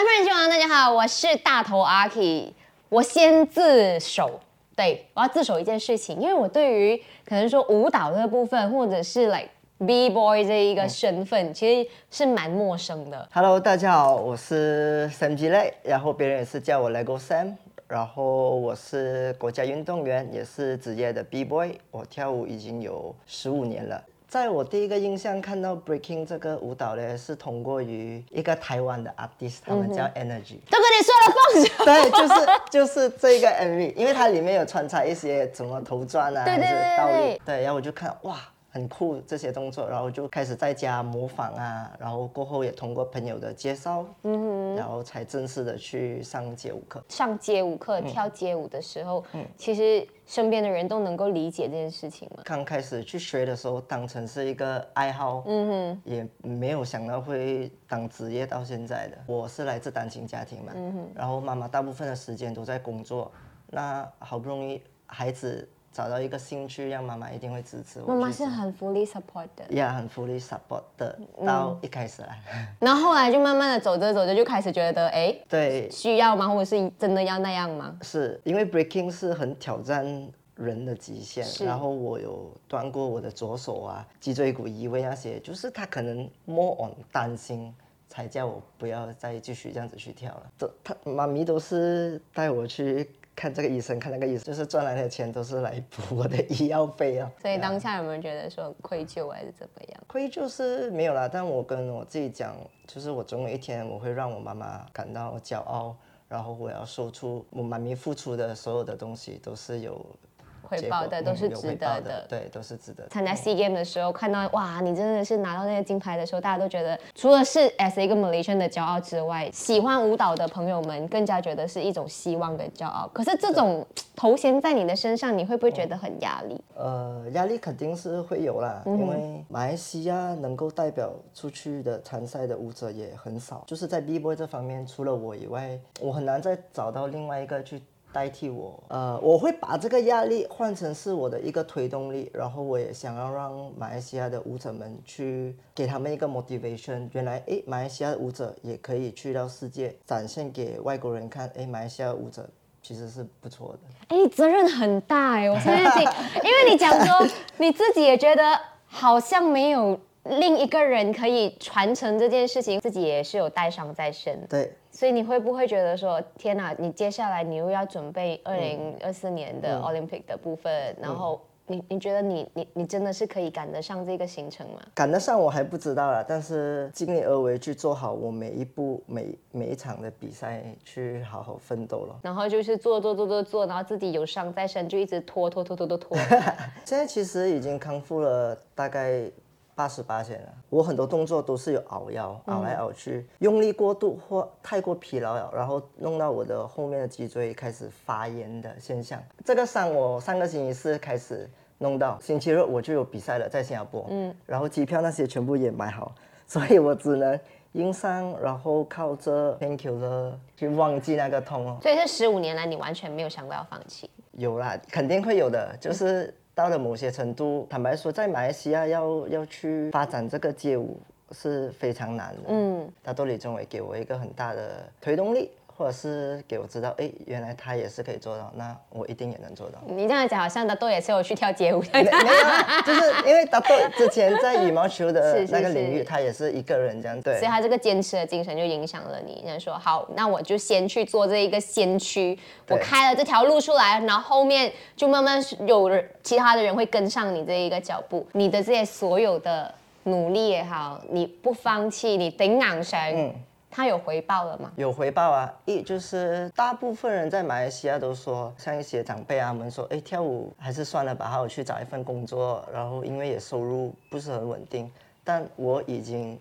My friend 亲王，大家好，我是大头阿 K。我先自首，对我要自首一件事情，因为我对于可能说舞蹈这个部分，或者是 like B boy 这一个身份，其实是蛮陌生的。Hello，大家好，我是 Sam 吉类，然后别人也是叫我 Lego Sam，然后我是国家运动员，也是职业的 B boy，我跳舞已经有十五年了。在我第一个印象看到 Breaking 这个舞蹈呢，是通过于一个台湾的 artist，他们叫 Energy。都跟你说了放手，对，就是就是这个 MV，因为它里面有穿插一些什么头钻啊，对对还是倒对对立，对，然后我就看哇，很酷这些动作，然后就开始在家模仿啊，然后过后也通过朋友的介绍，嗯然后才正式的去上街舞课。上街舞嗯课、跳街舞的时候，其实身边的人都能够理解这件事情吗？刚开始去学的时候，当成是一个爱好，嗯哼，也没有想到会当职业到现在的。我是来自单亲家庭嘛，嗯哼，然后妈妈大部分的时间都在工作，那好不容易孩子找到一个兴趣，让妈妈一定会支持我。妈妈是很 fully support 的，呀，很 fully support 的，到一开始来，然后后来就慢慢的走着走着就开始觉得，哎，对，需要吗？或者是真的要那样吗？是因为 breaking 是很挑战人的极限，然后我有断过我的左手啊，脊椎骨移位那些，就是他可能 more on 担心，才叫我不要再继续这样子去跳了。都他妈咪都是带我去看这个医生，看那个医生，就是赚来的钱都是来补我的医药费啊。所以当下有没有觉得说愧疚还是怎么样？愧疚是没有啦，但我跟我自己讲，就是我总有一天我会让我妈妈感到骄傲，然后我要说出我妈咪付出的所有的东西都是有回报的都是值得的，。对，都是值得。参加 SEA Game 的时候，看到哇，你真的是拿到那些金牌的时候，大家都觉得，除了是 as 一个 Malaysian 的骄傲之外，喜欢舞蹈的朋友们更加觉得是一种希望跟骄傲。可是这种头衔在你的身上，你会不会觉得很压力？呃，压力肯定是会有啦，因为马来西亚能够代表出去的参赛的舞者也很少，就是在 B boy 这方面，除了我以外，我很难再找到另外一个去代替我。呃，我会把这个压力换成是我的一个推动力，然后我也想要让马来西亚的舞者们去给他们一个 motivation。原来，诶，马来西亚的舞者也可以去到世界展现给外国人看，诶，马来西亚的舞者其实是不错的。哎，你责任很大哎，我现在听，因为你讲说你自己也觉得好像没有另一个人可以传承这件事情，自己也是有带伤在身。对，所以你会不会觉得说，天哪，你接下来你又要准备二零二四年的 Olympic 的部分，然后你你觉得你你你真的是可以赶得上这个行程吗？赶得上我还不知道啦，但是尽力而为去做好我每一步每每一场的比赛，去好好奋斗了。然后就是做做做做做，然后自己有伤在身，就一直拖拖拖拖拖拖。现在其实已经康复了大概八十八线了。我很多动作都是有熬腰，熬来熬去，用力过度或太过疲劳了，然后弄到我的后面的脊椎开始发炎的现象。这个伤我上个星期四开始弄到，星期日我就有比赛了，在新加坡，嗯，然后机票那些全部也买好，所以我只能硬伤，然后靠着 painkiller 去忘记那个痛哦。所以这十五年来，你完全没有想过要放弃。有啦，肯定会有的。就是到了某些程度，坦白说，在马来西亚要要去发展这个街舞是非常难的。嗯，大都李宗伟给我一个很大的推动力，或者是给我知道，哎，原来他也是可以做到，那我一定也能做到。你这样讲，好像大豆也是有去跳街舞。的没有，就是因为大豆之前在羽毛球的 那个领域，是他也是一个人这样。对所以，他这个坚持的精神就影响了你。人家说好，那我就先去做这一个先驱，我对开了这条路出来，然后后面就慢慢有人其他的人会跟上你这一个脚步。你的这些所有的努力也好，你不放弃，你顶昂神，嗯他有回报了吗？有回报啊！一就是大部分人在马来西亚都说，像一些长辈啊，们说，哎，跳舞还是算了吧，还有去找一份工作，然后因为也收入不是很稳定。但我已经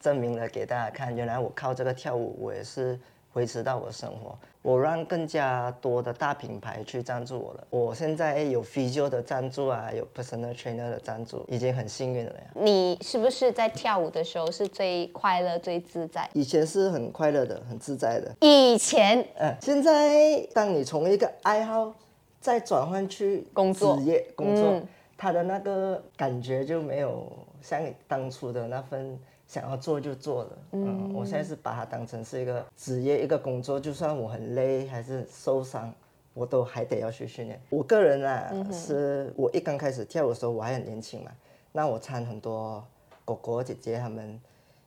证明了给大家看，原来我靠这个跳舞，我也是维持到我的生活。我让更加多的大品牌去赞助我了。我现在有 physio 的赞助啊，有 personal trainer 的赞助，已经很幸运了呀。你是不是在跳舞的时候是最快乐、最自在？以前是很快乐的，很自在的。以前嗯，现在当你从一个爱好再转换去工作职业工作，嗯他的那个感觉就没有像你当初的那份想要做就做了。嗯，我现在是把它当成是一个职业，一个工作，就算我很累还是受伤，我都还得要去训练。我个人啊，是我一刚开始跳舞的时候我还很年轻嘛，那我参很多哥哥姐姐他们。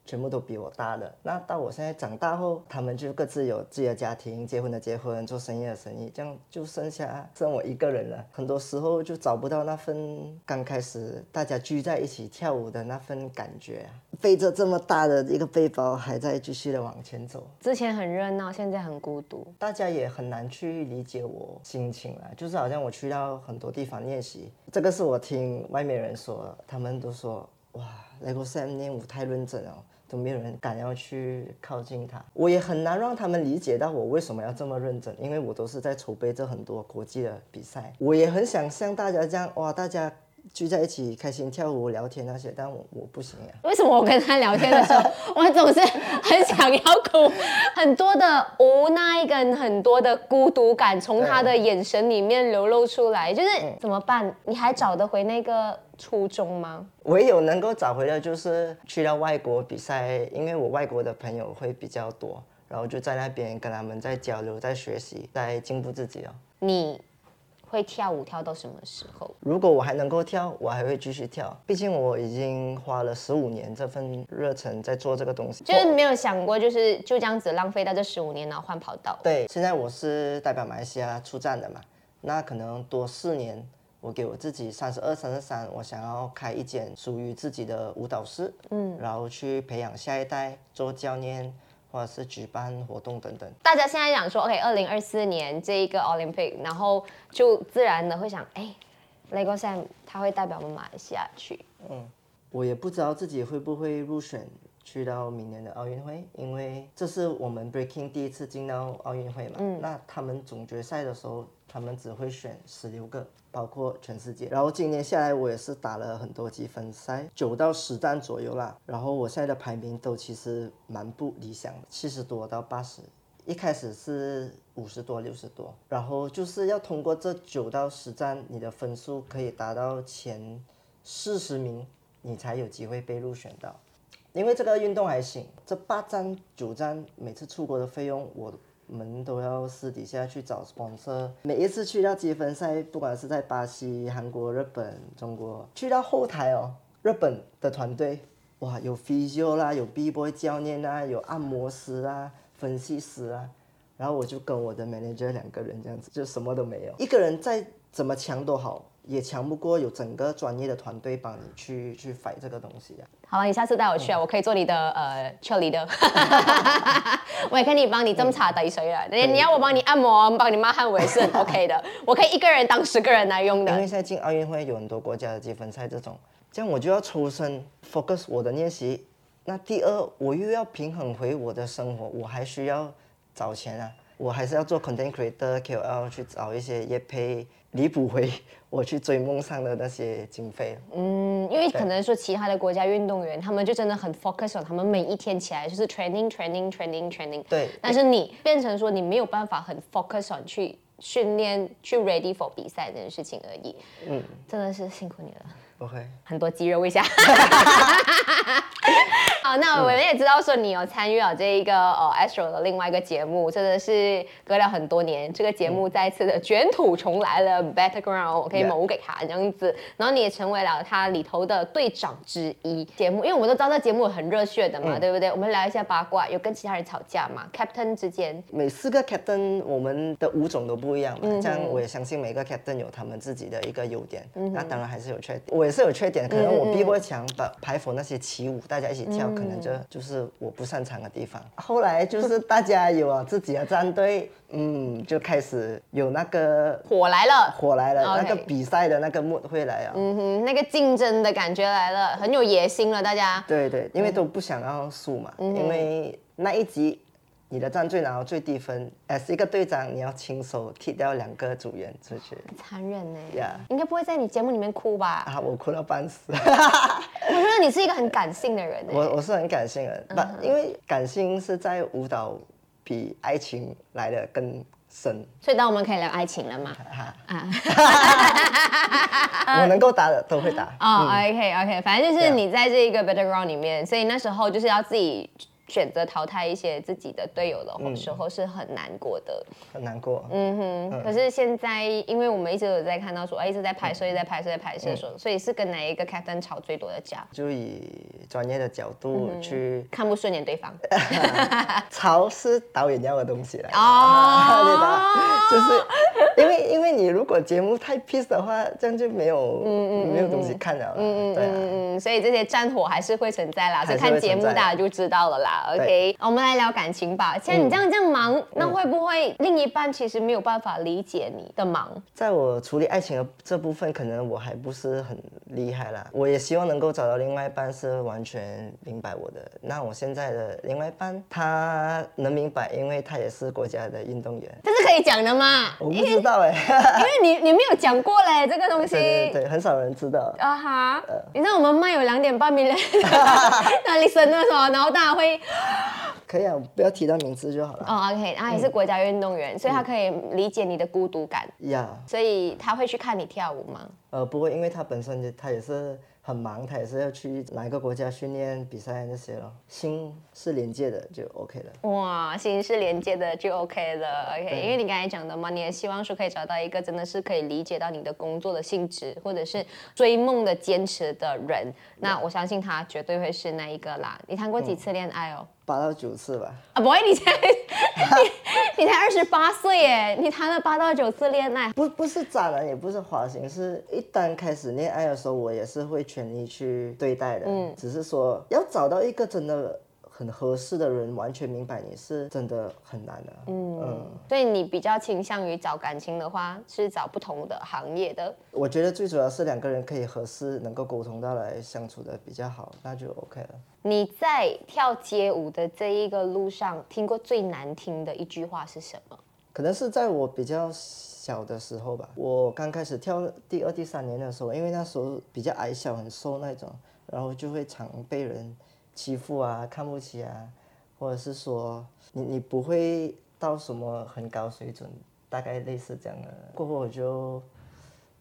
全部都比我大的。那到我现在长大后，他们就各自有自己的家庭，结婚的结婚，做生意的生意，这样就剩下剩我一个人了。很多时候就找不到那份刚开始大家聚在一起跳舞的那份感觉。背着这么大的一个背包，还在继续的往前走。之前很热闹，现在很孤独。大家也很难去理解我心情了。就是好像我去到很多地方练习，这个是我听外面人说，他们都说哇，那个 Sam 练舞太认真了。都没有人敢要去靠近他，我也很难让他们理解到我为什么要这么认真，因为我都是在筹备着很多国际的比赛，我也很想像大家这样，哇，大家聚在一起开心跳舞聊天那些，但我我不行呀。为什么我跟他聊天的时候，我总是很想要哭，很多的无奈跟很多的孤独感从他的眼神里面流露出来，就是怎么办？你还找得回那个？初中吗？唯有能够找回的，就是去到外国比赛，因为我外国的朋友会比较多，然后就在那边跟他们在交流，在学习，在进步自己哦。你会跳舞跳到什么时候？如果我还能够跳，我还会继续跳。毕竟我已经花了十五年这份热忱在做这个东西，就是没有想过，就是就这样子浪费到这十五年，然后换跑道。对，现在我是代表马来西亚出战的嘛，那可能多四年。我给我自己三十二、三十三，我想要开一间属于自己的舞蹈室，嗯，然后去培养下一代，做教练，或者是举办活动等等。大家现在讲说，OK，二零二四年这一个 Olympic，然后就自然的会想，哎，Lego Sam 他会代表我们马来西亚去。嗯，我也不知道自己会不会入选去到明年的奥运会，因为这是我们 Breaking 第一次进到奥运会嘛。嗯，那他们总决赛的时候。他们只会选十六个，包括全世界。然后今年下来，我也是打了很多积分赛，九到十站左右啦。然后我现在的排名都其实蛮不理想的，七十多到八十。一开始是五十多、六十多。然后就是要通过这九到十站，你的分数可以达到前四十名，你才有机会被入选到。因为这个运动还行，这八站、九站每次出国的费用我。们都要私底下去找 sponsor。每一次去到积分赛，不管是在巴西、韩国、日本、中国，去到后台哦，日本的团队，哇，有 physio 啦，有 b boy 教练啦，有按摩师啊，分析师啊，然后我就跟我的 manager 两个人这样子，就什么都没有，一个人再怎么强都好。也强不过有整个专业的团队帮你去去 fight 这个东西啊。好了，你下次带我去啊，我可以做你的呃 c h 的，我也可以帮你斟茶递水啊。你你要我帮你按摩，帮你抹汗，我也是很 OK 的。我可以一个人当十个人来用的。因为现在进奥运会有很多国家的积分赛这种，这样我就要抽身 focus 我的练习。那第二，我又要平衡回我的生活，我还需要找钱啊。我还是要做 content creator KOL 去找一些业配，弥补回我去追梦上的那些经费。嗯，因为可能说其他的国家运动员，他们就真的很 focus on，他们每一天起来就是 training training training training。对。但是你变成说你没有办法很 focus on 去训练去 ready for 比赛这件事情而已。嗯。真的是辛苦你了。不会。很多肌肉一下。好，那我们也知道说你有参与了这一个呃 Astro 的另外一个节目，真的是隔了很多年，这个节目再次的卷土重来了，Battleground，我可以谋给他这样子，然后你也成为了他里头的队长之一。节目，因为我们都知道这节目很热血的嘛，对不对？我们聊一下八卦，有跟其他人吵架嘛？Captain 之间，每四个 Captain 我们的舞种都不一样嘛，这样我也相信每个 Captain 有他们自己的一个优点，那当然还是有缺点，我也是有缺点，可能我比不强，把排服那些起舞，大家一起跳。可能就就是我不擅长的地方。后来就是大家有了自己的战队，嗯，就开始有那个火来了，火来了，那个比赛的那个幕会来啊，嗯哼，那个竞争的感觉来了，很有野心了，大家。对对，因为都不想要输嘛，因为那一集。你的战队拿到最低分，as 一个队长，你要亲手踢掉两个组员出去，残忍呢。呀，应该不会在你节目里面哭吧？啊，我哭到半死。我觉得你是一个很感性的人。我我是很感性的，不，因为感性是在舞蹈比爱情来的更深。所以当我们可以聊爱情了嘛？啊，我能够答的都会答。哦、o k OK，反正就是你在这一个 battleground 里面，所以那时候就是要自己选择淘汰一些自己的队友的时候是很难过的。很难过。嗯哼，可是现在因为我们一直有在看到说，哎，一直在拍摄，一直在拍摄，在拍摄的时候，所以是跟哪一个 captain 吵最多的架？就以专业的角度去看不顺眼对方 吵是导演要的东西来。哦 对的，就是因为因为你如果节目太 peace 的话，这样就没有嗯嗯没有东西看了啦。对啊，嗯，所以这些战火还是会存在啦，所以还是会看节目大家就知道了啦。OK，我们来聊感情吧。现在你这样这样忙，那会不会另一半其实没有办法理解你的忙？在我处理爱情的这部分，可能我还不是很厉害啦。我也希望能够找到另外一半是完全明白我的。那我现在的另外一半，他能明白，因为他也是国家的运动员。这是可以讲的吗？我不知道哎、因为你你没有讲过嘞，这个东西。对对对，很少人知道。啊哈！你知道我们卖有两点半 million 那里生的时候，然后大家会可以啊，不要提到名字就好了。哦，OK，他也是国家运动员，所以他可以理解你的孤独感，呀、所以他会去看你跳舞吗？呃，不会，因为他本身就他也是很忙，他也是要去哪一个国家训练比赛那些咯。心是连接的就 OK 了。哇，心是连接的就 OK 了，OK，因为你刚才讲的嘛，你也希望说可以找到一个真的是可以理解到你的工作的性质，或者是追梦的坚持的人，那我相信他绝对会是那一个啦。你谈过几次恋爱哦？八到九次吧。啊，不会，你才 你 你才二十八岁耶，你谈了八到九次恋爱，不不是渣男，也不是花心，是一旦开始恋爱的时候，我也是会全力去对待的。嗯，只是说要找到一个真的很合适的人，完全明白你是真的很难的。嗯所以你比较倾向于找感情的话，是找不同的行业的。我觉得最主要是两个人可以合适，能够沟通到来，相处的比较好，那就 OK 了。你在跳街舞的这一个路上，听过最难听的一句话是什么？可能是在我比较小的时候吧，我刚开始跳第二、第三年的时候，因为那时候比较矮小、很瘦那种，然后就会常被人欺负啊、看不起啊，或者是说你你不会到什么很高水准，大概类似这样的。过后我就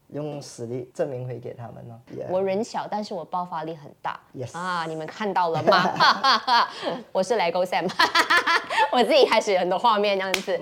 用实力证明回给他们了。Yeah 我人小，但是我爆发力很大。Yes 啊，你们看到了吗？我是 LEGO Sam，我自己开始很多画面这样子。